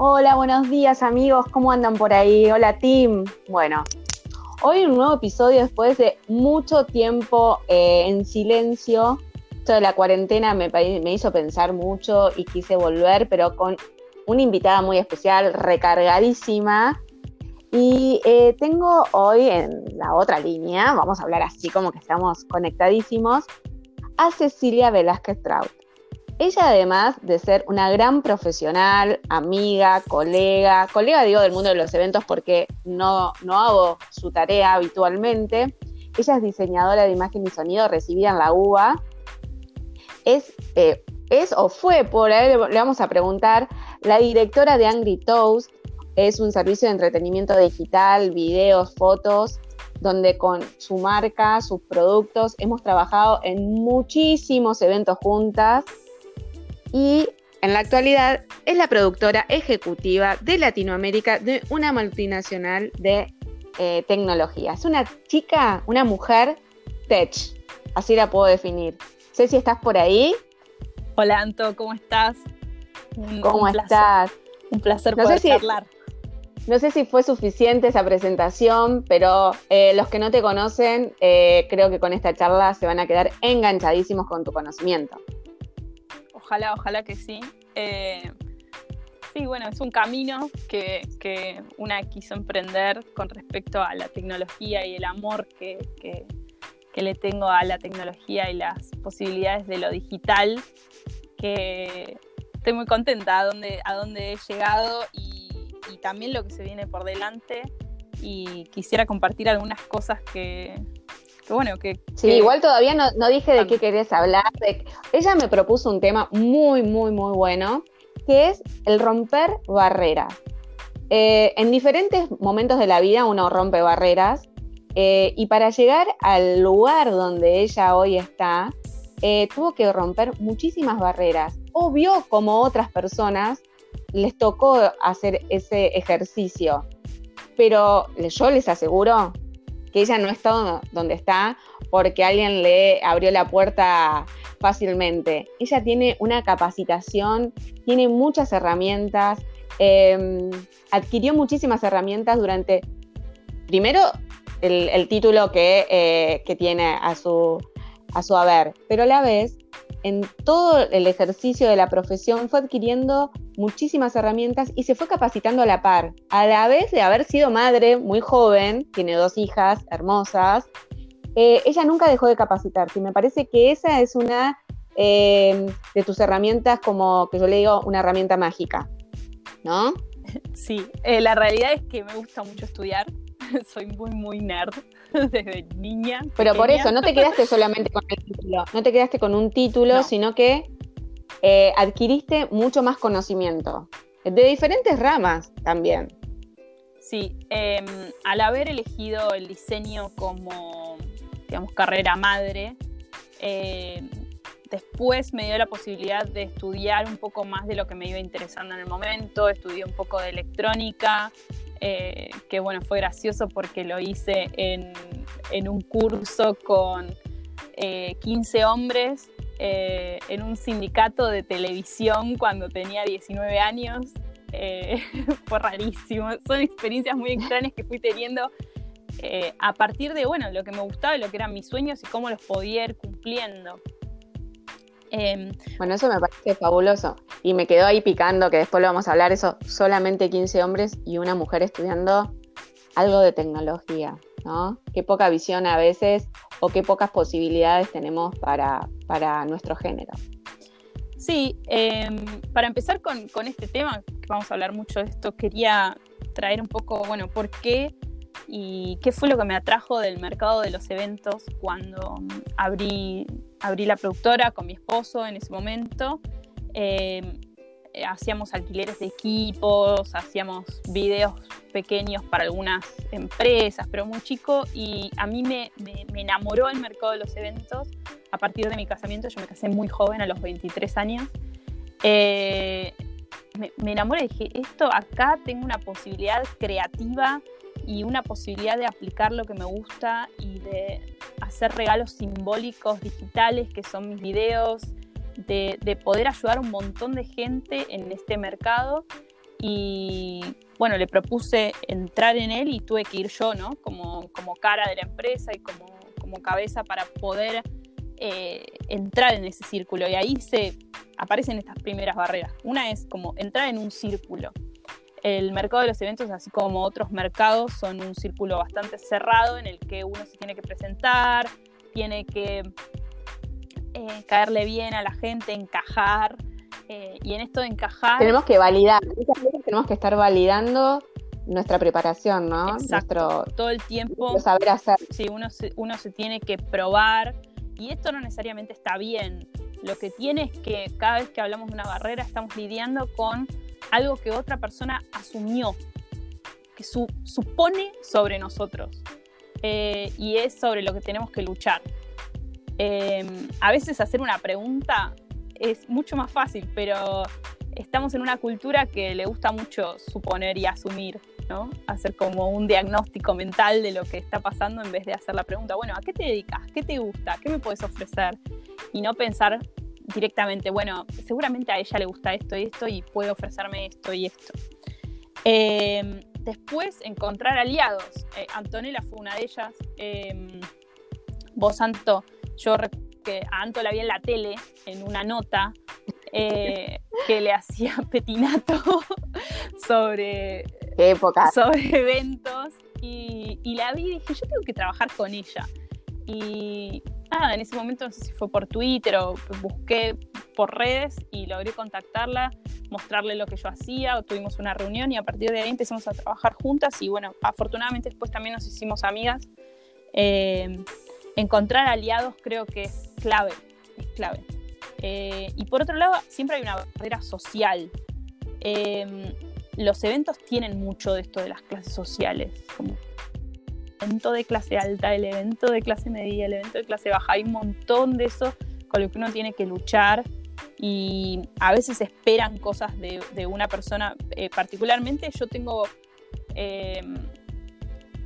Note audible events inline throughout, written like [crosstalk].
Hola, buenos días amigos, ¿cómo andan por ahí? Hola Tim. Bueno, hoy un nuevo episodio después de mucho tiempo eh, en silencio. Esto de la cuarentena me, me hizo pensar mucho y quise volver, pero con una invitada muy especial, recargadísima. Y eh, tengo hoy en la otra línea, vamos a hablar así como que estamos conectadísimos, a Cecilia Velázquez Traut. Ella además de ser una gran profesional, amiga, colega, colega digo del mundo de los eventos porque no, no hago su tarea habitualmente, ella es diseñadora de imagen y sonido recibida en la UBA, es, eh, es o fue, por ahí le, vamos a preguntar, la directora de Angry Toast, es un servicio de entretenimiento digital, videos, fotos, donde con su marca, sus productos, hemos trabajado en muchísimos eventos juntas y en la actualidad es la productora ejecutiva de Latinoamérica de una multinacional de eh, tecnología. Es una chica, una mujer tech, así la puedo definir. Sé si estás por ahí. Hola Anto, ¿cómo estás? ¿Cómo estás? Un placer poder charlar. No sé si fue suficiente esa presentación, pero eh, los que no te conocen, eh, creo que con esta charla se van a quedar enganchadísimos con tu conocimiento ojalá, ojalá que sí. Eh, sí, bueno, es un camino que, una quiso emprender con respecto a la tecnología y el amor que, le tengo a la tecnología y las posibilidades de lo digital, que estoy muy contenta a dónde, a dónde he llegado y, también lo que se viene por delante y quisiera compartir algunas cosas que, bueno, que... Sí, igual todavía no, dije de qué querés hablar. Ella me propuso un tema muy, muy, muy bueno, que es el romper barreras. Eh, en diferentes momentos de la vida uno rompe barreras eh, y para llegar al lugar donde ella hoy está, eh, tuvo que romper muchísimas barreras. Obvio, como otras personas, les tocó hacer ese ejercicio, pero yo les aseguro que ella no está donde está porque alguien le abrió la puerta fácilmente. Ella tiene una capacitación, tiene muchas herramientas, em, adquirió muchísimas herramientas durante, primero, el, título que, eh, que tiene a su, a su haber, pero a la vez en todo el ejercicio de la profesión fue adquiriendo muchísimas herramientas y se fue capacitando a la par. A la vez de haber sido madre muy joven, tiene dos hijas hermosas, eh, ella nunca dejó de capacitarse y me parece que esa es una eh, de tus herramientas como que yo le digo una herramienta mágica, ¿no? [laughs] Sí, eh, la realidad es que me gusta mucho estudiar, [laughs] soy muy, muy nerd [laughs] desde niña. Pero por eso, no te quedaste solamente con el título, no te quedaste con un título, sino que eh, adquiriste mucho más conocimiento, de diferentes ramas también. Sí, em, al haber elegido el diseño como, digamos, carrera madre, em, después me dio la posibilidad de estudiar un poco más de lo que me iba interesando en el momento, estudié un poco de electrónica, eh, que bueno, fue gracioso porque lo hice en, un curso con 15 eh, hombres eh, en un sindicato de televisión cuando tenía 19 años. [laughs] fue rarísimo. Son experiencias muy extrañas que fui teniendo a partir de bueno, lo que me gustaba y lo que eran mis sueños y cómo los podía ir cumpliendo. Em, bueno, eso me parece fabuloso. Y me quedó ahí picando, que después lo vamos a hablar, eso, solamente 15 hombres y una mujer estudiando algo de tecnología, ¿no? Qué poca visión a veces o qué pocas posibilidades tenemos para, para nuestro género. Sí, em, para empezar con, con, este tema, que vamos a hablar mucho de esto, quería traer un poco, bueno, por qué y qué fue lo que me atrajo del mercado de los eventos cuando abrí, abrí la productora con mi esposo en ese momento. Em, hacíamos alquileres de equipos, hacíamos videos pequeños para algunas empresas, pero muy chico, y a mí me, enamoró el mercado de los eventos a partir de mi casamiento. Yo me casé muy joven, a los 23 años. Eh, me, me enamoré y dije, esto acá tengo una posibilidad creativa y una posibilidad de aplicar lo que me gusta y de hacer regalos simbólicos digitales que son mis videos, de, poder ayudar a un montón de gente en este mercado. y bueno, le propuse entrar en él y tuve que ir yo, ¿no? Como, como cara de la empresa y como, como cabeza para poder eh, entrar en ese círculo. Y ahí se aparecen estas primeras barreras. Una es como entrar en un círculo. El mercado de los eventos, así como otros mercados, son un círculo bastante cerrado en el que uno se tiene que presentar, tiene que eh, caerle bien a la gente, encajar. Eh, y en esto de encajar. Tenemos que validar, tenemos que estar validando nuestra preparación, ¿no? Exacto, todo el tiempo. Saber hacer. Sí, uno uno se tiene que probar. Y esto no necesariamente está bien. Lo que tiene es que cada vez que hablamos de una barrera estamos lidiando con algo que otra persona asumió, que supone sobre nosotros. Eh, y es sobre lo que tenemos que luchar. Em, a veces hacer una pregunta es mucho más fácil, pero estamos en una cultura que le gusta mucho suponer y asumir, ¿no? Hacer como un diagnóstico mental de lo que está pasando en vez de hacer la pregunta, bueno, ¿a qué te dedicas? ¿Qué te gusta? ¿Qué me puedes ofrecer? Y no pensar directamente, bueno, seguramente a ella le gusta esto y esto y puede ofrecerme esto y esto. Em, después, encontrar aliados. Eh, Antonella fue una de ellas. Eh, vos, Santo, yo que a Anto la vi en la tele, en una nota, eh, que le hacía [laughs] petinato [laughs] sobre, sobre eventos. Y, y, la vi y dije, yo tengo que trabajar con ella. Y nada, en ese momento no sé si fue por Twitter o busqué por redes y logré contactarla, mostrarle lo que yo hacía, tuvimos una reunión y a partir de ahí empezamos a trabajar juntas y bueno, afortunadamente después también nos hicimos amigas. Eh, encontrar aliados creo que es clave, es clave. Eh, y por otro lado, siempre hay una barrera social. Em, los eventos tienen mucho de esto de las clases sociales, el evento de clase alta, el evento de clase media, el evento de clase baja, hay un montón de eso con lo que uno tiene que luchar y a veces esperan cosas de, una persona, eh, particularmente yo tengo em,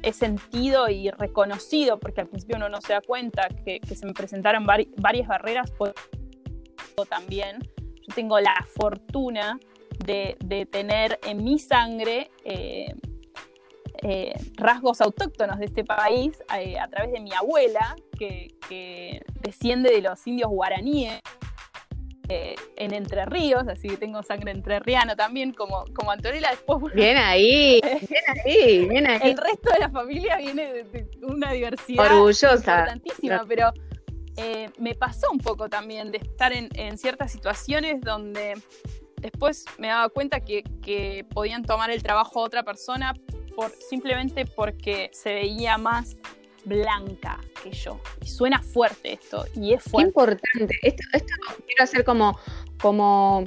he sentido y reconocido, porque al principio uno no se da cuenta, que, se me presentaron varias barreras, también yo tengo la fortuna de, tener en mi sangre eh, eh, rasgos autóctonos de este país eh, a través de mi abuela, que desciende de los indios guaraníes en Entre Ríos, así que tengo sangre entrerriano también, como, como Antonella después. Bien ahí, bien ahí, bien ahí. El resto de la familia viene de, una diversidad Orgullosa. importantísima, pero eh, me pasó un poco también de estar en, ciertas situaciones donde después me daba cuenta que, que podían tomar el trabajo a otra persona por, simplemente porque se veía más blanca que yo. Y suena fuerte esto, y es fuerte. importante. Esto, quiero hacer como, como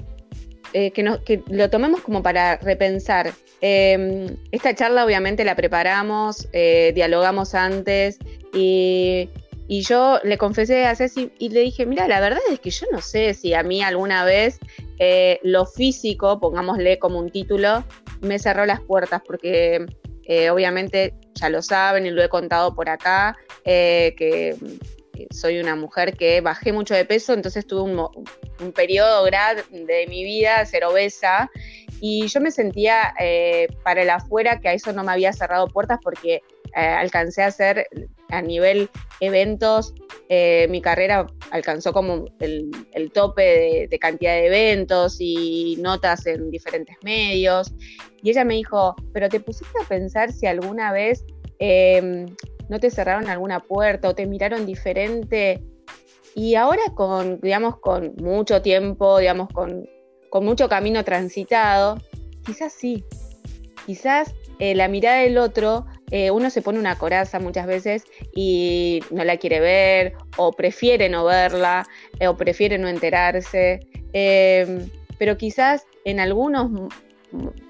eh, que, que lo tomemos como para repensar. Em, esta charla obviamente la preparamos, eh, dialogamos antes y, y, yo le confesé a Ceci y le dije, mira, la verdad es que yo no sé si a mí alguna vez eh, lo físico, pongámosle como un título, me cerró las puertas porque obviamente ya lo saben y lo he contado por acá, eh, que soy una mujer que bajé mucho de peso, entonces tuve un, periodo grande de mi vida ser obesa y yo me sentía eh, para el afuera que a eso no me había cerrado puertas porque eh, alcancé a hacer a nivel eventos, mi carrera alcanzó como el, tope de, cantidad de eventos y notas en diferentes medios. Y ella me dijo, pero te pusiste a pensar si alguna vez em, no te cerraron alguna puerta o te miraron diferente. Y ahora con, digamos, con mucho tiempo, digamos, con, mucho camino transitado, quizás sí. Quizás eh, la mirada del otro, eh, uno se pone una coraza muchas veces y no la quiere ver, o prefiere no verla, eh, o prefiere no enterarse. Em, pero quizás en algunos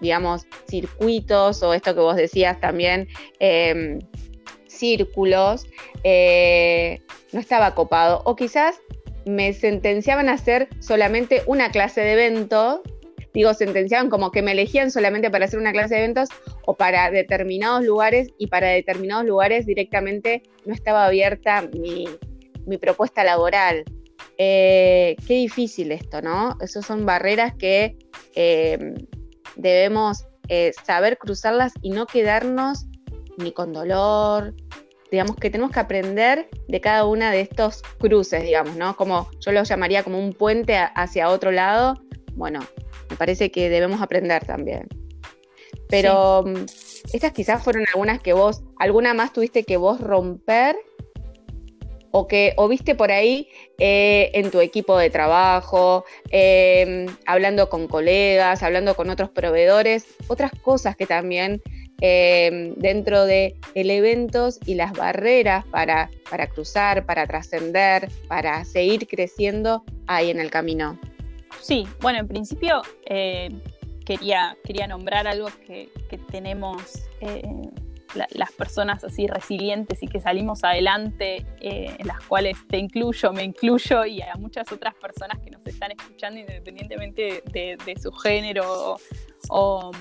digamos, circuitos o esto que vos decías también, em, círculos, eh, no estaba copado. O quizás me sentenciaban a hacer solamente una clase de evento, digo, sentenciaban como que me elegían solamente para hacer una clase de eventos o para determinados lugares y para determinados lugares directamente no estaba abierta mi, propuesta laboral. Eh, qué difícil esto, ¿no? Esas son barreras que em, debemos eh, saber cruzarlas y no quedarnos ni con dolor, digamos que tenemos que aprender de cada una de estos cruces, digamos, ¿no? Como yo lo llamaría como un puente hacia otro lado. Bueno, parece que debemos aprender también. Pero mm, estas quizás fueron algunas que vos, alguna más tuviste que vos romper o que o viste por ahí eh, en tu equipo de trabajo, em, hablando con colegas, hablando con otros proveedores, otras cosas que también em, dentro de el eventos y las barreras para, para cruzar, para trascender, para seguir creciendo ahí en el camino. Sí, bueno, en principio eh, quería, quería nombrar algo que, tenemos eh, las personas así resilientes y que salimos adelante, eh, en las cuales te incluyo, me incluyo y a muchas otras personas que nos están escuchando independientemente de, su género o,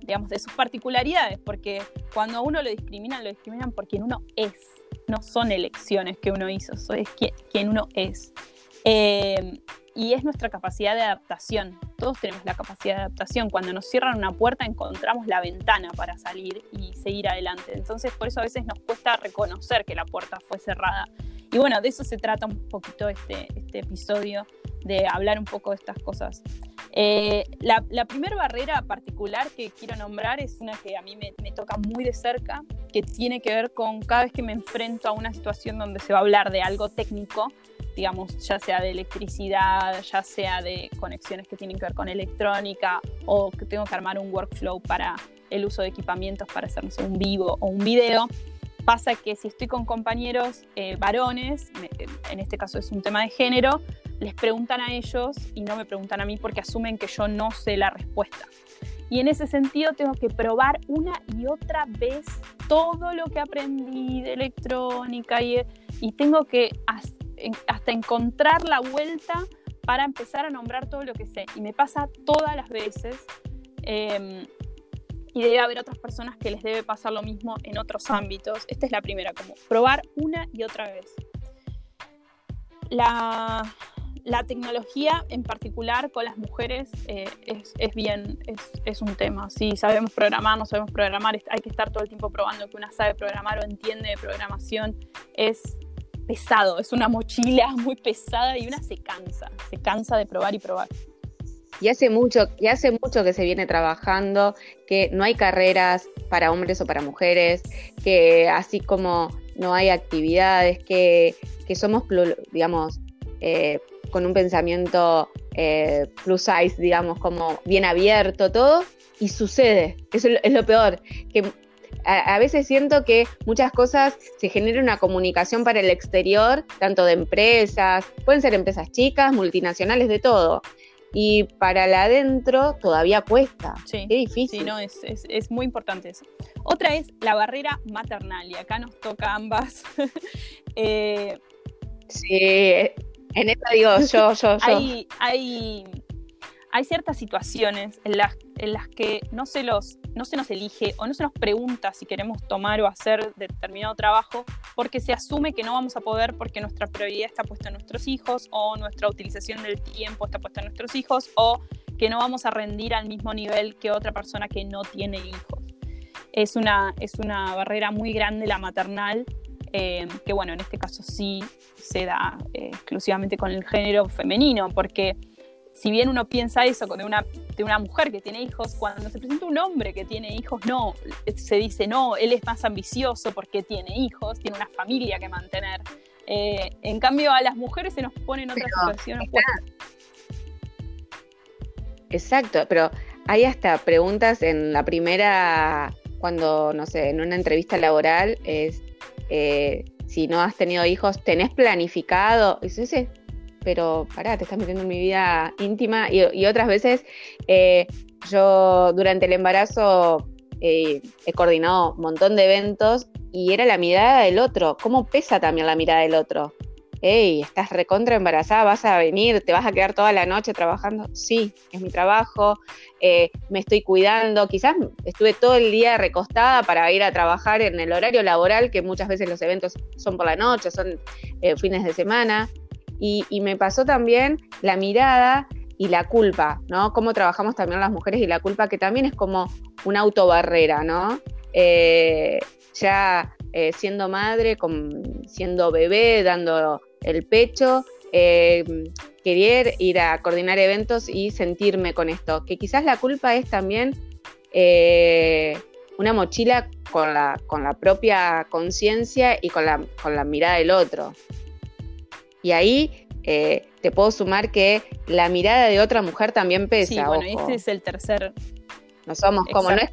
digamos, de sus particularidades, porque cuando a uno lo discriminan, lo discriminan por quien uno es, no son elecciones que uno hizo, es quien, uno es. Eh, y es nuestra capacidad de adaptación. Todos tenemos la capacidad de adaptación. Cuando nos cierran una puerta encontramos la ventana para salir y seguir adelante. Entonces por eso a veces nos cuesta reconocer que la puerta fue cerrada. Y bueno, de eso se trata un poquito este, este episodio, de hablar un poco de estas cosas. Eh, la, primera barrera particular que quiero nombrar es una que a mí me, toca muy de cerca, que tiene que ver con cada vez que me enfrento a una situación donde se va a hablar de algo técnico, digamos, ya sea de electricidad, ya sea de conexiones que tienen que ver con electrónica, o que tengo que armar un workflow para el uso de equipamientos para hacer un vivo o un video. Pasa que si estoy con compañeros eh, varones, en este caso es un tema de género, les preguntan a ellos y no me preguntan a mí porque asumen que yo no sé la respuesta. Y en ese sentido tengo que probar una y otra vez todo lo que aprendí de electrónica y, y tengo que hasta encontrar la vuelta para empezar a nombrar todo lo que sé. Y me pasa todas las veces. Em, y debe haber otras personas que les debe pasar lo mismo en otros ámbitos. Esta es la primera, como probar una y otra vez. La, tecnología en particular con las mujeres eh, es, bien, es, un tema. Si sabemos programar, no sabemos programar, hay que estar todo el tiempo probando que una sabe programar o entiende de programación. Es, pesado, es una mochila [laughs] muy pesada y una se cansa, se cansa de probar y probar. Y hace mucho, y hace mucho que se viene trabajando, que no hay carreras para hombres o para mujeres, que así como no hay actividades, que, somos, digamos, eh, con un pensamiento eh, plus size, digamos, como bien abierto todo, y sucede. Eso es lo peor, que a, veces siento que muchas cosas se genera una comunicación para el exterior, tanto de empresas, pueden ser empresas chicas, multinacionales, de todo. Y para la adentro todavía cuesta. Sí, Qué difícil. Sí, no, es, muy importante eso. Otra es la barrera maternal, y acá nos toca ambas. [laughs] Eh, sí, en esta digo yo, yo, yo. Hay, hay hay ciertas situaciones en las, en las que no se, los, no se nos elige o no se nos pregunta si queremos tomar o hacer determinado trabajo porque se asume que no vamos a poder porque nuestra prioridad está puesta en nuestros hijos o nuestra utilización del tiempo está puesta en nuestros hijos o que no vamos a rendir al mismo nivel que otra persona que no tiene hijos. Es una, es una barrera muy grande la maternal, eh, que bueno, en este caso sí se da eh, exclusivamente con el género femenino, porque si bien uno piensa eso de una, de una mujer que tiene hijos, cuando se presenta un hombre que tiene hijos, no, se dice, no, él es más ambicioso porque tiene hijos, tiene una familia que mantener. Eh, en cambio, a las mujeres se nos pone en otra situación Exacto, pero hay hasta preguntas en la primera, cuando, no sé, en una entrevista laboral, es eh, si no has tenido hijos, ¿tenés planificado? Sí, pero pará, te estás metiendo en mi vida íntima. Y, otras veces eh, yo durante el embarazo eh, he coordinado un montón de eventos y era la mirada del otro. ¿Cómo pesa también la mirada del otro? Hey, estás recontra embarazada, vas a venir, te vas a quedar toda la noche trabajando. Sí, es mi trabajo, eh, me estoy cuidando. Quizás estuve todo el día recostada para ir a trabajar en el horario laboral, que muchas veces los eventos son por la noche, son fines de semana. Y, me pasó también la mirada y la culpa, ¿no? Cómo trabajamos también las mujeres y la culpa, que también es como una autobarrera, ¿no? Eh, ya eh, siendo madre, siendo bebé, dando el pecho, eh, querer ir a coordinar eventos y sentirme con esto. Que quizás la culpa es también una mochila con la, con la propia conciencia y con la, con la mirada del otro. Y ahí eh, te puedo sumar que la mirada de otra mujer también pesa. Sí, bueno, este es el tercer. No somos como, no es,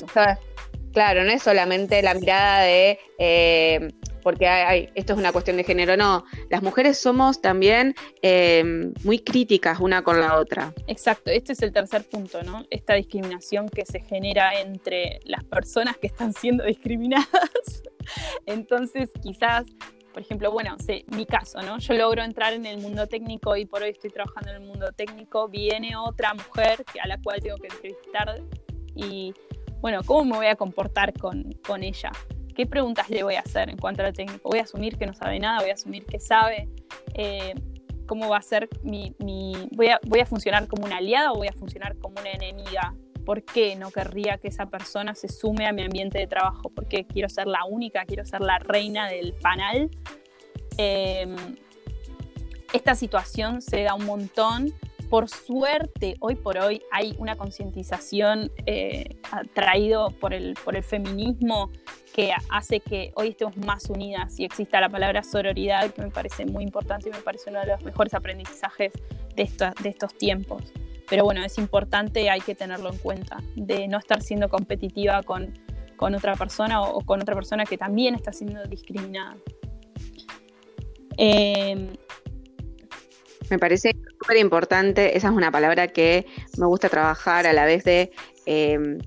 claro, no es solamente la mirada de, eh, porque hay, esto es una cuestión de género, no, las mujeres somos también eh, muy críticas una con la otra. Exacto, este es el tercer punto, ¿no? Esta discriminación que se genera entre las personas que están siendo discriminadas. [laughs] Entonces, quizás por ejemplo, bueno, sé, mi caso, ¿no? Yo logro entrar en el mundo técnico y por hoy estoy trabajando en el mundo técnico, viene otra mujer a la cual tengo que entrevistar y, bueno, ¿cómo me voy a comportar con, con ella? ¿Qué preguntas le voy a hacer en cuanto a la técnico? ¿Voy a asumir que no sabe nada? ¿Voy a asumir que sabe? Eh, ¿Cómo va a ser mi... mi voy, a, ¿Voy a funcionar como una aliada o voy a funcionar como una enemiga? ¿Por qué no querría que esa persona se sume a mi ambiente de trabajo? Porque quiero ser la única, quiero ser la reina del panel. Em, esta situación se da un montón. Por suerte, hoy por hoy hay una concientización eh, traído por el, por el feminismo que hace que hoy estemos más unidas y exista la palabra sororidad, que me parece muy importante y me parece uno de los mejores aprendizajes de, de estos tiempos. Pero bueno, es importante, hay que tenerlo en cuenta, de no estar siendo competitiva con, otra persona o, con otra persona que también está siendo discriminada. Em, me parece súper importante, esa es una palabra que me gusta trabajar a la vez de, em,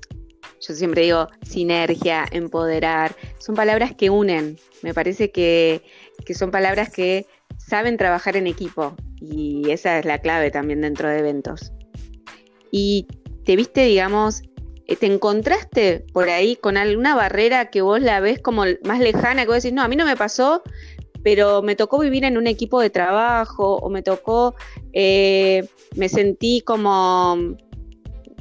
yo siempre digo, sinergia, empoderar, son palabras que unen, me parece que, que son palabras que saben trabajar en equipo y esa es la clave también dentro de eventos y te viste, digamos, eh, te encontraste por ahí con alguna barrera que vos la ves como más lejana, que vos decís, no, a mí no me pasó, pero me tocó vivir en un equipo de trabajo o me tocó, eh, me sentí como,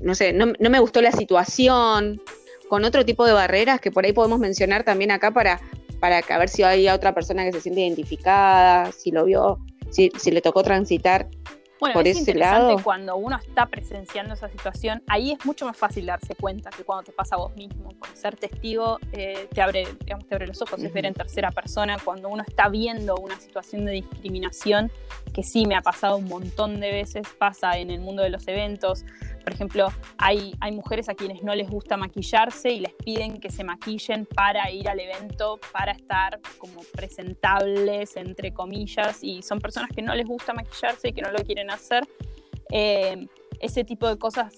no sé, no, me gustó la situación, con otro tipo de barreras que por ahí podemos mencionar también acá para, para ver si hay otra persona que se siente identificada, si lo vio, si, si le tocó transitar bueno, es interesante cuando uno está presenciando esa situación, ahí es mucho más fácil darse cuenta que cuando te pasa a vos mismo. ser testigo eh, te, abre, digamos, te abre los ojos, es ver en tercera persona. Cuando uno está viendo una situación de discriminación, que sí me ha pasado un montón de veces, pasa en el mundo de los eventos, por ejemplo, hay, hay mujeres a quienes no les gusta maquillarse y les piden que se maquillen para ir al evento, para estar como presentables, entre comillas, y son personas que no les gusta maquillarse y que no lo quieren hacer. Eh, ese tipo de cosas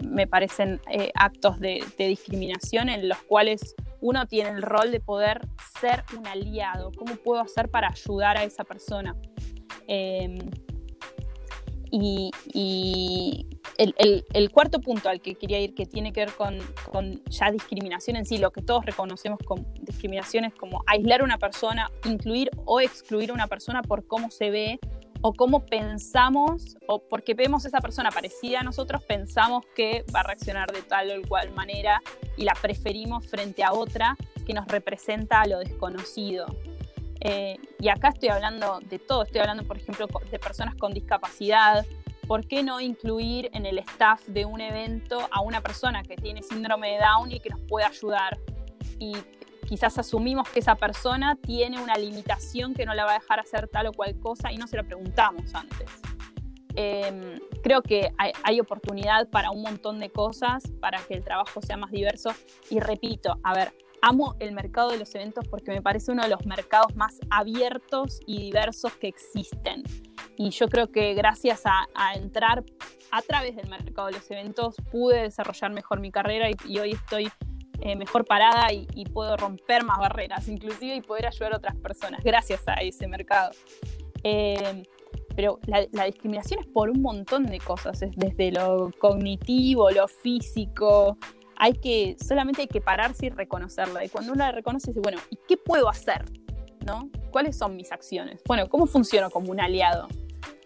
me, parecen eh, actos de, discriminación en los cuales uno tiene el rol de poder ser un aliado. ¿Cómo puedo hacer para ayudar a esa persona? Eh, y, el, cuarto punto al que quería ir, que tiene que ver con, ya discriminación en sí, lo que todos reconocemos como discriminación es como aislar a una persona, incluir o excluir a una persona por cómo se ve o cómo pensamos, o porque vemos a esa persona parecida a nosotros, pensamos que va a reaccionar de tal o cual manera y la preferimos frente a otra que nos representa a lo desconocido. Eh, y acá estoy hablando de todo, estoy hablando, por ejemplo, de personas con discapacidad. ¿Por qué no incluir en el staff de un evento a una persona que tiene síndrome de Down y que nos puede ayudar? Y quizás asumimos que esa persona tiene una limitación que no la va a dejar hacer tal o cual cosa y no se lo preguntamos antes. Em, creo que hay, oportunidad para un montón de cosas, para que el trabajo sea más diverso. Y repito, a ver, amo el mercado de los eventos porque me parece uno de los mercados más abiertos y diversos que existen. Y yo creo que gracias a, entrar a través del mercado de los eventos pude desarrollar mejor mi carrera y, hoy estoy eh, mejor parada y, puedo romper más barreras inclusive y poder ayudar a otras personas gracias a ese mercado. Eh, pero la, la, discriminación es por un montón de cosas, es desde lo cognitivo, lo físico, hay que, solamente hay que pararse y reconocerla. Y cuando uno la reconoce, dice, bueno, ¿y qué puedo hacer? ¿No? ¿Cuáles son mis acciones? Bueno, ¿cómo funciono como un aliado?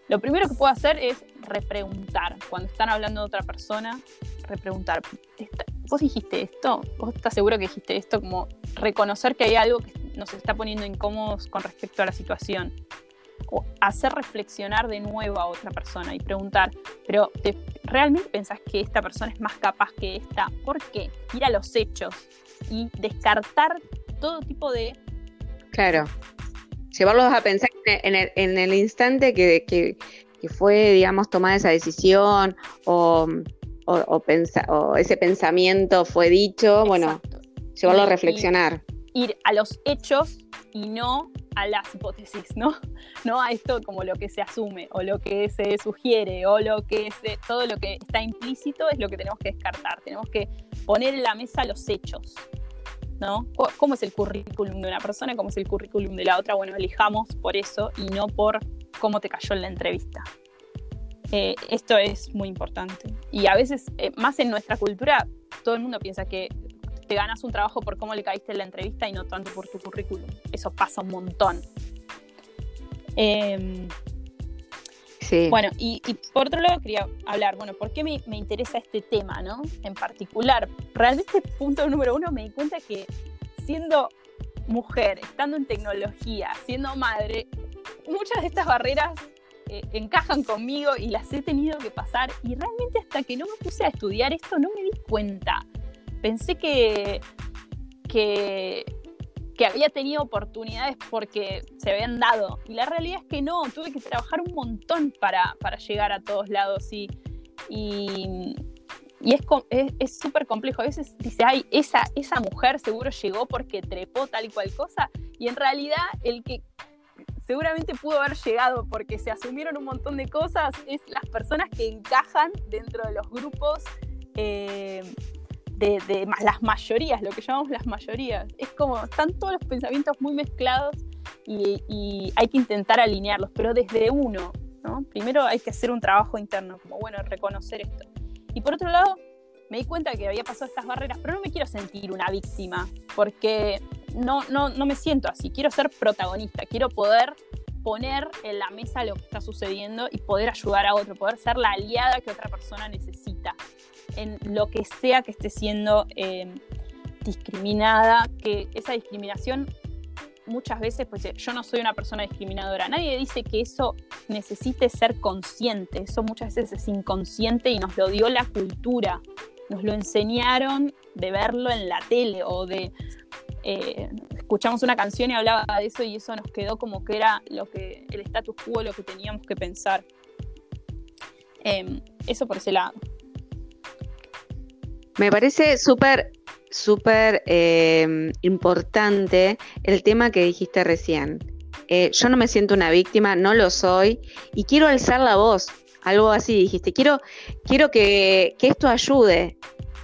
Lo primero que puedo hacer es repreguntar. Cuando están hablando de otra persona, repreguntar. ¿Vos dijiste esto? ¿Vos estás seguro que dijiste esto? Como reconocer que hay algo que nos está poniendo incómodos con respecto a la situación. O hacer reflexionar de nuevo a otra persona y preguntar, pero ¿realmente pensás que esta persona es más capaz que esta? ¿Por qué? Ir a los hechos y descartar todo tipo de... Claro. Llevarlos a pensar en el, en el instante que, que, fue, digamos, tomada esa decisión o, o, o ese pensamiento fue dicho, bueno, llevarlo a reflexionar. Ir a los hechos y no a las hipótesis, ¿no? [laughs] No a esto como lo que se asume o lo que se sugiere o lo que se, todo lo que está implícito es lo que tenemos que descartar. Tenemos que poner en la mesa los hechos, ¿no? ¿Cómo es el currículum de una persona? ¿Cómo es el currículum de la otra? Bueno, elijamos por eso y no por cómo te cayó en la entrevista. Eh, esto es muy importante. Y a veces, eh, más en nuestra cultura, todo el mundo piensa que te ganas un trabajo por cómo le caíste en la entrevista y no tanto por tu currículum. Eso pasa un montón. Em, sí. Bueno, y, por otro lado quería hablar, bueno, ¿por qué me, me, interesa este tema, no? En particular, realmente punto número uno, me di cuenta que siendo mujer, estando en tecnología, siendo madre, muchas de estas barreras eh, encajan conmigo y las he tenido que pasar y realmente hasta que no me puse a estudiar esto no me di cuenta. Pensé que, que, que había tenido oportunidades porque se habían dado y la realidad es que no, tuve que trabajar un montón para, para llegar a todos lados y, y, y es súper es, complejo. A veces dice, ay, esa, esa mujer seguro llegó porque trepó tal y cual cosa. Y en realidad el que seguramente pudo haber llegado porque se asumieron un montón de cosas, es las personas que encajan dentro de los grupos eh, de, las mayorías, lo que llamamos las mayorías. Es como, están todos los pensamientos muy mezclados y, hay que intentar alinearlos, pero desde uno, ¿no? Primero hay que hacer un trabajo interno, como, bueno, reconocer esto. Y por otro lado, me di cuenta que había pasado estas barreras, pero no me quiero sentir una víctima, porque no, no, no me siento así, quiero ser protagonista, quiero poder poner en la mesa lo que está sucediendo y poder ayudar a otro, poder ser la aliada que otra persona necesita en lo que sea que esté siendo em, discriminada, que esa discriminación muchas veces, pues yo no soy una persona discriminadora, nadie dice que eso necesite ser consciente, eso muchas veces es inconsciente y nos lo dio la cultura, nos lo enseñaron de verlo en la tele o de eh, escuchamos una canción y hablaba de eso y eso nos quedó como que era lo que el status quo, lo que teníamos que pensar. Em, eso por ese lado. Me parece súper, súper em, importante el tema que dijiste recién. Eh, yo no me siento una víctima, no lo soy, y quiero alzar la voz, algo así dijiste. Quiero, quiero que, que esto ayude.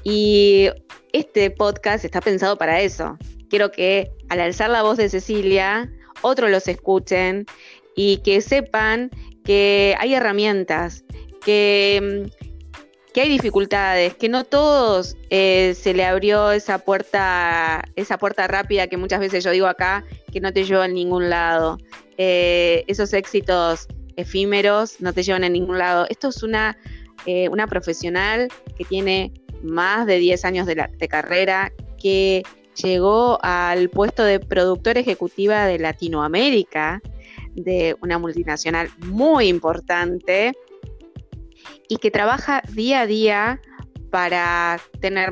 Y este podcast está pensado para eso. Quiero que al alzar la voz de Cecilia, otros los escuchen y que sepan que hay herramientas, que, que hay dificultades, que no todos eh, se le abrió esa puerta, esa puerta rápida que muchas veces yo digo acá, que no te lleva a ningún lado. Eh, esos éxitos efímeros no te llevan a ningún lado. Esto es una, eh, una profesional que tiene más de 10 años de, de carrera, que llegó al puesto de productora ejecutiva de Latinoamérica, de una multinacional muy importante y que trabaja día a día para tener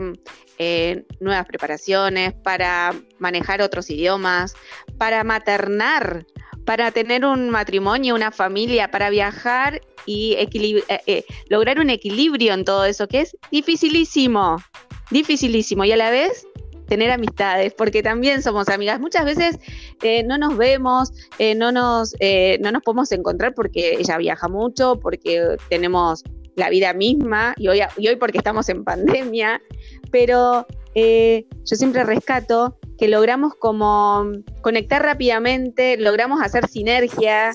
eh, nuevas preparaciones, para manejar otros idiomas, para maternar, para tener un matrimonio, una familia, para viajar y eh, eh, lograr un equilibrio en todo eso, que es dificilísimo, dificilísimo y a la vez tener amistades, porque también somos amigas. Muchas veces no nos vemos, no, nos, eh, no nos podemos encontrar porque ella viaja mucho, porque tenemos la vida misma y hoy, y hoy porque estamos en pandemia, pero yo siempre rescato que logramos como conectar rápidamente, logramos hacer sinergia,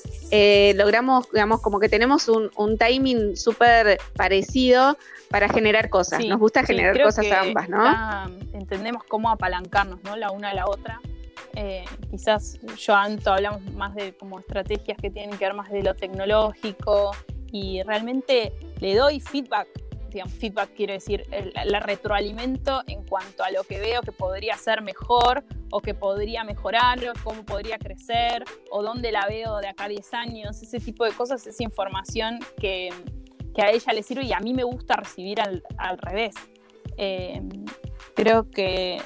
logramos, digamos, como que tenemos un, un timing súper parecido para generar cosas. Nos gusta generar cosas a ambas, ¿no? entendemos cómo apalancarnos, ¿no? La una a la otra. Eh, quizás yo Anto hablamos más de como estrategias que tienen que ver más de lo tecnológico y realmente le doy feedback digamos, feedback quiere decir la retroalimento en cuanto a lo que veo que podría ser mejor o que podría mejorar, o cómo podría crecer o dónde la veo de acá a 10 años, ese tipo de cosas, esa información que, a ella le sirve y a mí me gusta recibir al, revés. Eh, creo que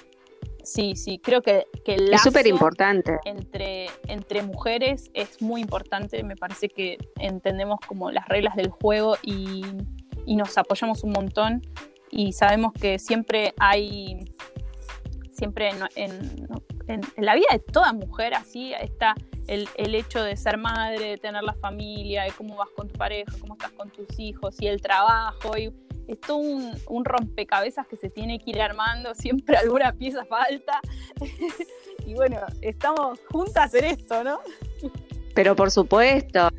sí, sí, creo que, que el es súper importante. Entre, entre mujeres es muy importante, me parece que entendemos como las reglas del juego y y nos apoyamos un montón y sabemos que siempre hay, siempre en, la vida de toda mujer así está el, hecho de ser madre, de tener la familia, de cómo vas con tu pareja, cómo estás con tus hijos y el trabajo. Y es todo un, un rompecabezas que se tiene que ir armando, [laughs] siempre alguna pieza falta. [laughs] y bueno, estamos juntas en esto, ¿no? Pero por supuesto,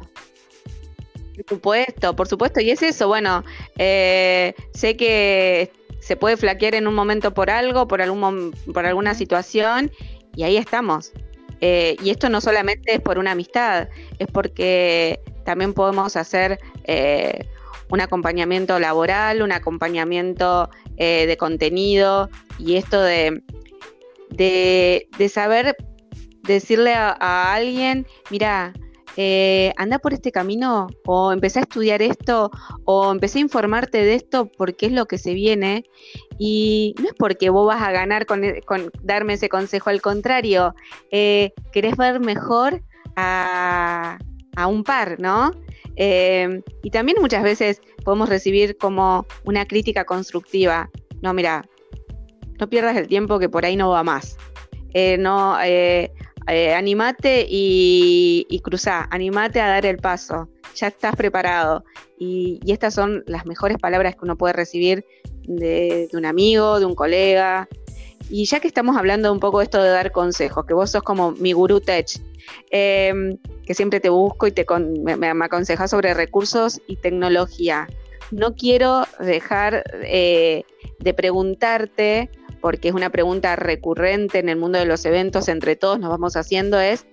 por supuesto, por supuesto. Y es eso, bueno, eh, sé que se puede flaquear en un momento por algo, por, algún, por alguna situación, y ahí estamos. Eh, y esto no solamente es por una amistad, es porque también podemos hacer eh, un acompañamiento laboral, un acompañamiento de contenido, y esto de, de, saber decirle a alguien, mira, eh, anda por este camino o empecé a estudiar esto o empecé a informarte de esto porque es lo que se viene y no es porque vos vas a ganar con, darme ese consejo, al contrario, eh, querés ver mejor a, un par, ¿no? Eh, y también muchas veces podemos recibir como una crítica constructiva. No, mira, no pierdas el tiempo que por ahí no va más. no, eh, animate y, y cruzá, animate a dar el paso, ya estás preparado. Y, estas son las mejores palabras que uno puede recibir de, un amigo, de un colega. Y ya que estamos hablando un poco de esto de dar consejos, que vos sos como mi gurú tech, em, que siempre te busco y te me, me aconsejas sobre recursos y tecnología. No quiero dejar eh, de preguntarte porque es una pregunta recurrente en el mundo de los eventos, entre todos nos vamos haciendo, es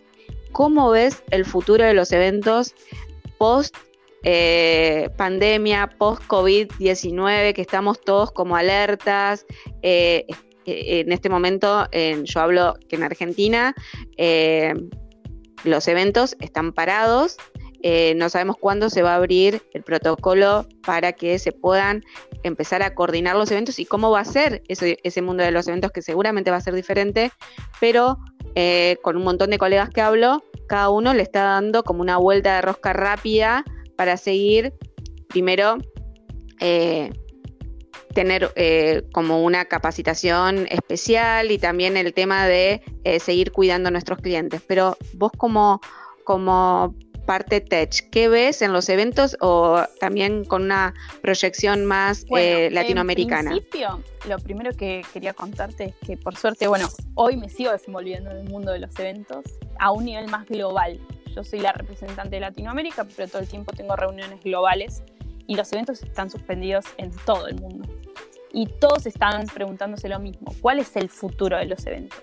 ¿cómo ves el futuro de los eventos post eh, pandemia, post COVID-19, que estamos todos como alertas? Eh, en este momento, yo hablo que en Argentina los eventos están parados, eh, no sabemos cuándo se va a abrir el protocolo para que se puedan empezar a coordinar los eventos y cómo va a ser ese, mundo de los eventos que seguramente va a ser diferente, pero eh, con un montón de colegas que hablo, cada uno le está dando como una vuelta de rosca rápida para seguir primero eh, tener como una capacitación especial y también el tema de seguir cuidando a nuestros clientes. Pero vos como, como parte tech. ¿Qué ves en los eventos o también con una proyección más eh, latinoamericana? En principio, lo primero que quería contarte es que por suerte, bueno, hoy me sigo desenvolviendo en el mundo de los eventos a un nivel más global. Yo soy la representante de Latinoamérica, pero todo el tiempo tengo reuniones globales y los eventos están suspendidos en todo el mundo. Y todos están preguntándose lo mismo, ¿cuál es el futuro de los eventos?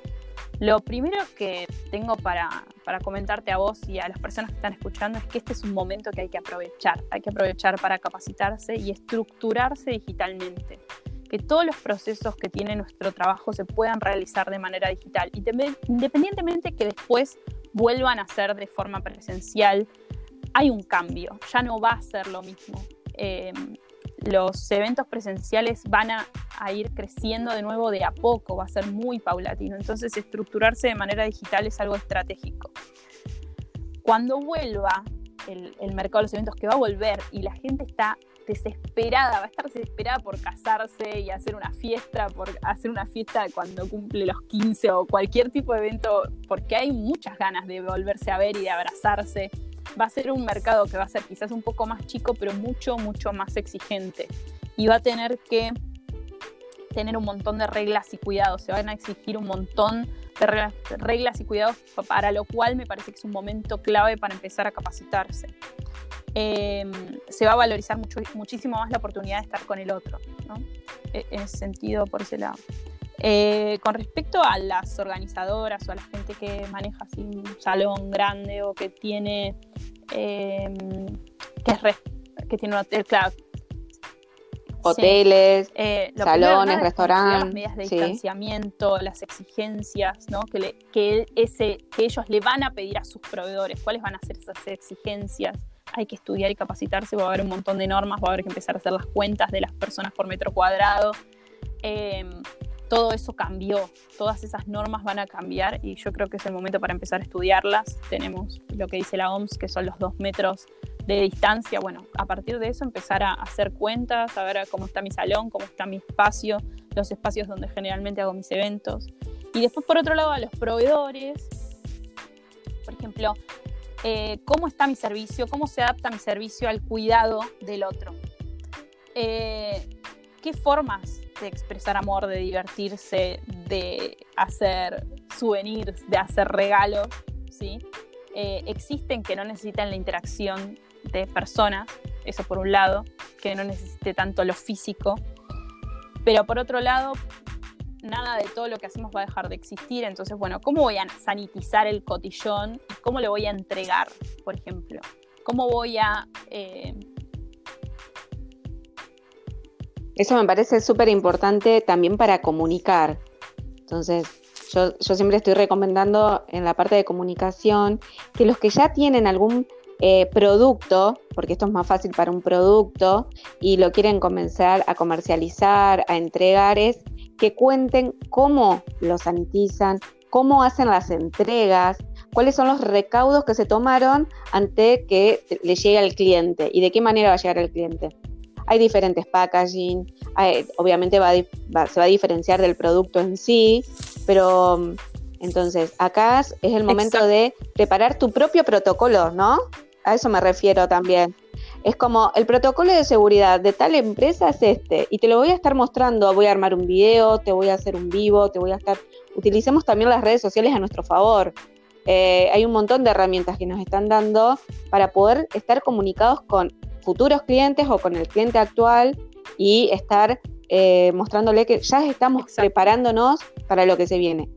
Lo primero que tengo para, comentarte a vos y a las personas que están escuchando es que este es un momento que hay que aprovechar. Hay que aprovechar para capacitarse y estructurarse digitalmente. Que todos los procesos que tiene nuestro trabajo se puedan realizar de manera digital, independientemente que después vuelvan a ser de forma presencial. Hay un cambio, ya no va a ser lo mismo. Eh, los eventos presenciales van a, ir creciendo de nuevo de a poco, va a ser muy paulatino. Entonces, estructurarse de manera digital es algo estratégico. Cuando vuelva el, mercado de los eventos, que va a volver y la gente está desesperada, va a estar desesperada por casarse y hacer una fiesta, por hacer una fiesta cuando cumple los 15 o cualquier tipo de evento, porque hay muchas ganas de volverse a ver y de abrazarse va a ser un mercado que va a ser quizás un poco más chico, pero mucho, mucho más exigente. Y va a tener que tener un montón de reglas y cuidados, se van a exigir un montón de reglas, y cuidados, para lo cual me parece que es un momento clave para empezar a capacitarse. Em, se va a valorizar muchísimo más la oportunidad de estar con el otro. E, en ese sentido, por ese lado. Eh, con respecto a las organizadoras o a la gente que maneja así un salón grande o que tiene, em, que es que tiene un hotel, claro. Hoteles, Eh, lo Salones, restaurantes, Las medidas de sí. distanciamiento, las exigencias, ¿no? Que, le- que, ese, que ellos le van a pedir a sus proveedores, cuáles van a ser esas exigencias. Hay que estudiar y capacitarse, va a haber un montón de normas, va a haber que empezar a hacer las cuentas de las personas por metro cuadrado. Eh, todo eso cambió, todas esas normas van a cambiar y yo creo que es el momento para empezar a estudiarlas. Tenemos lo que dice la OMS, que son los dos metros de distancia. Bueno, a partir de eso empezar a hacer cuentas, a ver cómo está mi salón, cómo está mi espacio, los espacios donde generalmente hago mis eventos. Y después, por otro lado, a los proveedores, por ejemplo, eh, cómo está mi servicio, cómo se adapta mi servicio al cuidado del otro. Eh, ¿Qué formas de expresar amor, de divertirse, de hacer souvenirs, de hacer regalos, ¿sí? Eh, existen que no necesitan la interacción de personas, eso por un lado, que no necesite tanto lo físico, pero por otro lado, nada de todo lo que hacemos va a dejar de existir, entonces, bueno, ¿cómo voy a sanitizar el cotillón? ¿Cómo le voy a entregar, por ejemplo? ¿Cómo voy a... eh, Eso me parece súper importante también para comunicar. Entonces, yo, yo siempre estoy recomendando en la parte de comunicación que los que ya tienen algún eh, producto, porque esto es más fácil para un producto, y lo quieren comenzar a comercializar, a entregar, es que cuenten cómo lo sanitizan, cómo hacen las entregas, cuáles son los recaudos que se tomaron ante que le llegue al cliente y de qué manera va a llegar al cliente. Hay diferentes packaging, hay- obviamente va va- se va a diferenciar del producto en sí, pero entonces acá es es el momento Exacto. de preparar tu propio protocolo, ¿no? A eso me refiero también. Es como el protocolo de seguridad de tal empresa es este, y te lo voy a estar mostrando, voy a armar un video, te voy a hacer un vivo, te voy a estar... Utilicemos también las redes sociales a nuestro favor. Eh, hay un montón de herramientas que nos están dando para poder estar comunicados con futuros clientes o con el cliente actual y estar eh, mostrándole que ya estamos Exacto. preparándonos para lo que se viene.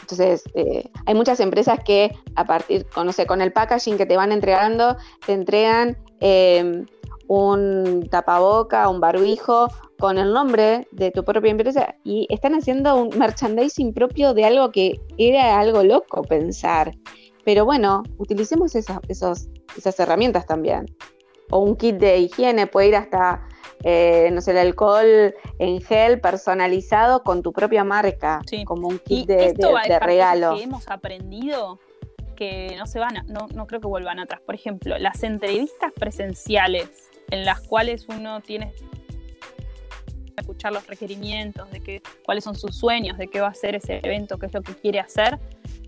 Entonces, eh, hay muchas empresas que a partir, con, no sé, con el packaging que te van entregando, te entregan eh, un tapaboca, un barbijo con el nombre de tu propia empresa y están haciendo un merchandising propio de algo que era algo loco pensar. Pero bueno, utilicemos esas, esos, esas herramientas también. O un kit de higiene puede ir hasta, eh, no sé, el alcohol en gel personalizado con tu propia marca, Sí. como un Y kit de, esto de- va de cosas regalo. que hemos aprendido que no se van a, no, no creo que vuelvan atrás. Por ejemplo, las entrevistas presenciales en las cuales uno tiene que escuchar los requerimientos de que, cuáles son sus sueños, de qué va a ser ese evento, qué es lo que quiere hacer.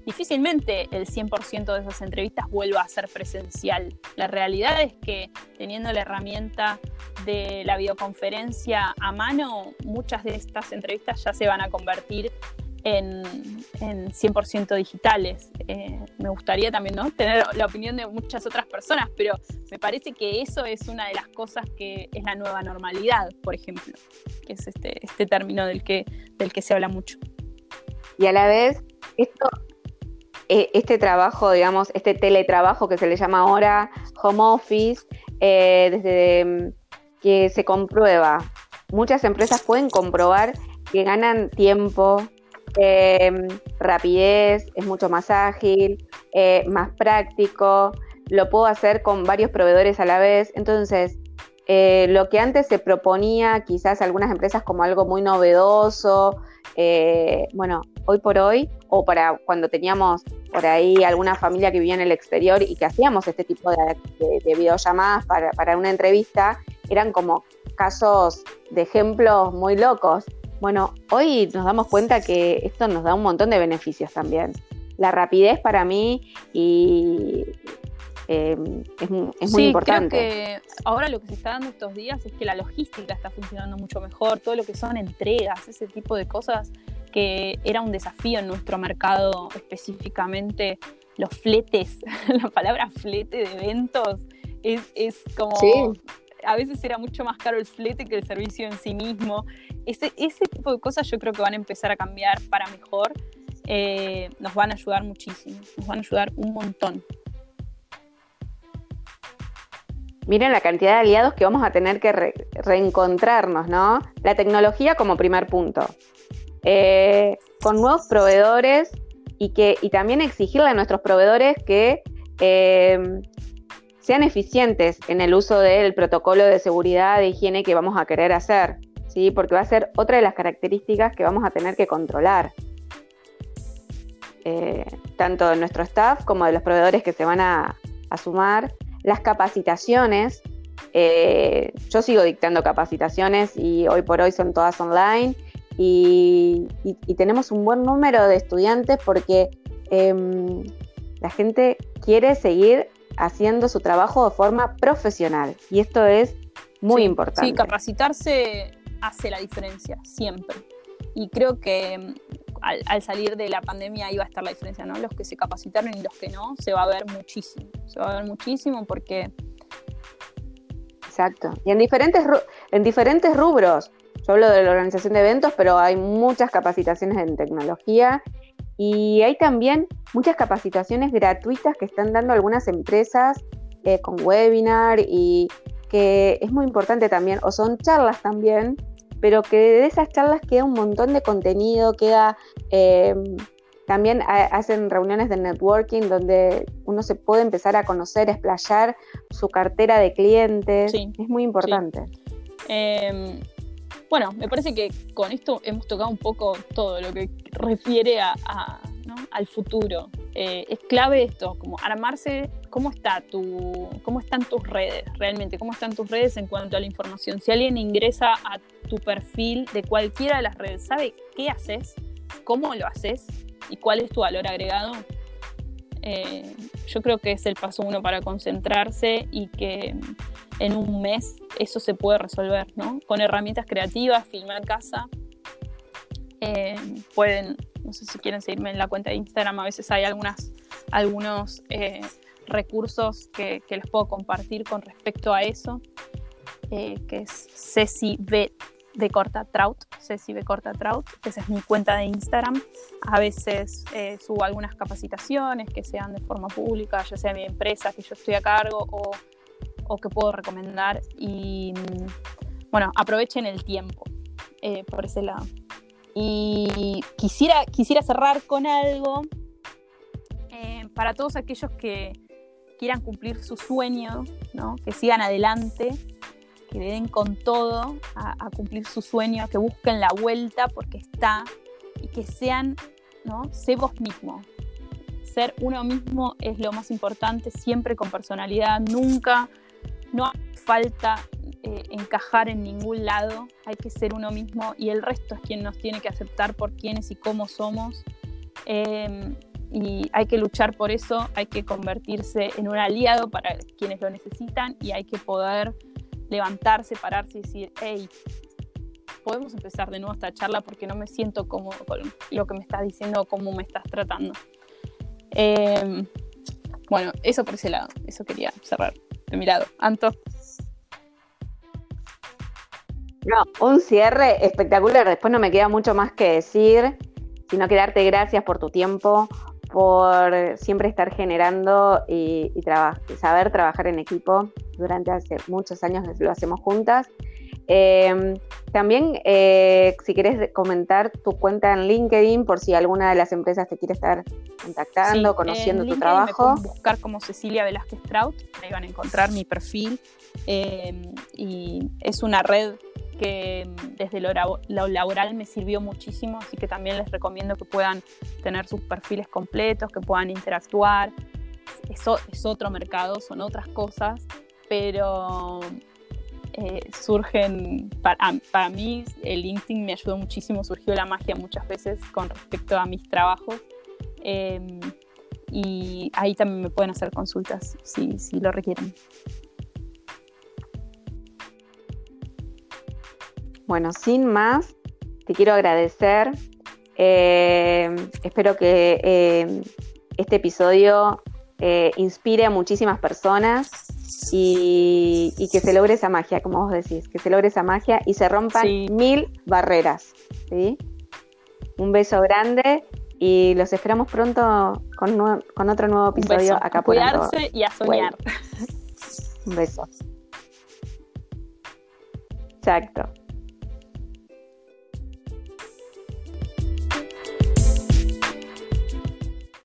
Difícilmente el 100% de esas entrevistas vuelva a ser presencial. La realidad es que teniendo la herramienta de la videoconferencia a mano, muchas de estas entrevistas ya se van a convertir en, en 100% digitales. Eh, me gustaría también ¿no? tener la opinión de muchas otras personas, pero me parece que eso es una de las cosas que es la nueva normalidad, por ejemplo, que es este, este término del que, del que se habla mucho. Y a la vez, esto, este trabajo, digamos, este teletrabajo que se le llama ahora home office, eh, desde mm, que se comprueba, muchas empresas pueden comprobar que ganan tiempo, eh, rapidez, es mucho más ágil, eh, más práctico, lo puedo hacer con varios proveedores a la vez. Entonces, eh, lo que antes se proponía, quizás algunas empresas como algo muy novedoso, eh, bueno, hoy por hoy, o para cuando teníamos por ahí alguna familia que vivía en el exterior y que hacíamos este tipo de, de- de videollamadas para, para una entrevista, eran como casos de ejemplos muy locos. Bueno, hoy nos damos cuenta que esto nos da un montón de beneficios también. La rapidez para mí y eh, es, es muy sí, importante. creo que ahora lo que se está dando estos días es que la logística está funcionando mucho mejor, todo lo que son entregas, ese tipo de cosas que era un desafío en nuestro mercado, específicamente los fletes, [laughs] la palabra flete de eventos es, es como... Sí. A veces era mucho más caro el flete que el servicio en sí mismo. Ese, ese tipo de cosas yo creo que van a empezar a cambiar para mejor. Eh, nos van a ayudar muchísimo, nos van a ayudar un montón. miren la cantidad de aliados que vamos a tener que reencontrarnos, ¿no? La tecnología como primer punto. Eh, con nuevos proveedores y, que, y también exigirle a nuestros proveedores que eh, sean eficientes en el uso del protocolo de seguridad de higiene que vamos a querer hacer, ¿sí? porque va a ser otra de las características que vamos a tener que controlar. Eh, tanto de nuestro staff como de los proveedores que se van a, sumar, las capacitaciones. Yo sigo dictando capacitaciones y hoy por hoy son todas online y, tenemos un buen número de estudiantes porque em, la gente quiere seguir haciendo su trabajo de forma profesional y esto es muy importante. Sí, capacitarse hace la diferencia, siempre. Y creo que em, al, salir de la pandemia iba a estar la diferencia, ¿no? Los que se capacitaron y los que no, se va a ver muchísimo. Se va a ver muchísimo porque... Exacto. Y en diferentes, en diferentes rubros. Yo hablo de la organización de eventos, pero hay muchas capacitaciones en tecnología y hay también muchas capacitaciones gratuitas que están dando algunas empresas eh, con webinar y que es muy importante también, o son charlas también, pero que de esas charlas queda un montón de contenido, queda... Eh, también hacen reuniones de networking donde uno se puede empezar a conocer, explayar su cartera de clientes. es muy importante. Em, bueno, me parece que con esto hemos tocado un poco todo lo que refiere a, al futuro. Eh, es clave esto, como armarse, cómo está tu, cómo están tus redes realmente, cómo están tus redes en cuanto a la información. Si alguien ingresa a tu perfil de cualquiera de las redes, sabe qué haces, cómo lo haces y cuál es tu valor agregado. Eh, yo creo que es el paso uno para concentrarse y que en un mes eso se puede resolver, ¿no? Con herramientas creativas, filmar casa. Eh, pueden, no sé si quieren seguirme en la cuenta de Instagram, a veces hay algunas, algunos eh, recursos que, les puedo compartir con respecto a eso, que es Ceci B de Corta Trout, Ceci de Corta Trout, esa es mi cuenta de Instagram. A veces eh, subo algunas capacitaciones que sean de forma pública, ya sea mi empresa que yo estoy a cargo o, o que puedo recomendar. Y mm, bueno, aprovechen el tiempo eh, por ese lado. Y quisiera, quisiera cerrar con algo eh, para todos aquellos que quieran cumplir su sueño, ¿no? que sigan adelante que le den con todo a, cumplir su sueño, a que busquen la vuelta porque está y que sean, ¿no? Sé vos mismo. Ser uno mismo es lo más importante, siempre con personalidad, nunca, no falta eh, encajar en ningún lado, hay que ser uno mismo y el resto es quien nos tiene que aceptar por quiénes y cómo somos. Em, y hay que luchar por eso, hay que convertirse en un aliado para quienes lo necesitan y hay que poder levantarse, pararse y decir, hey, podemos empezar de nuevo esta charla porque no me siento cómodo con lo que me estás diciendo o cómo me estás tratando. Em, bueno, eso por ese lado, eso quería cerrar de mi lado. Anto. No, un cierre espectacular. Después no me queda mucho más que decir, sino que darte gracias por tu tiempo, por siempre estar generando y, saber trabajar en equipo. Durante hace muchos años lo hacemos juntas. Em, también, eh, si quieres comentar tu cuenta en LinkedIn, por si alguna de las empresas te quiere estar contactando, conociendo tu trabajo. buscar como Cecilia Velázquez Trout, ahí van a encontrar mi perfil. Em, y es una red que desde lo, laboral me sirvió muchísimo, así que también les recomiendo que puedan tener sus perfiles completos, que puedan interactuar. Eso es otro mercado, son otras cosas, pero eh, surgen, para, para, mí el LinkedIn me ayudó muchísimo, surgió la magia muchas veces con respecto a mis trabajos. Em, y ahí también me pueden hacer consultas si, si lo requieren. Bueno, sin más, te quiero agradecer. Eh, espero que eh, este episodio eh, inspire a muchísimas personas y, que se logre esa magia, como vos decís, que se logre esa magia y se rompan mil barreras. Un beso grande y los esperamos pronto con, otro nuevo episodio acá por Cuidarse y a soñar. Un beso. [laughs] Exacto.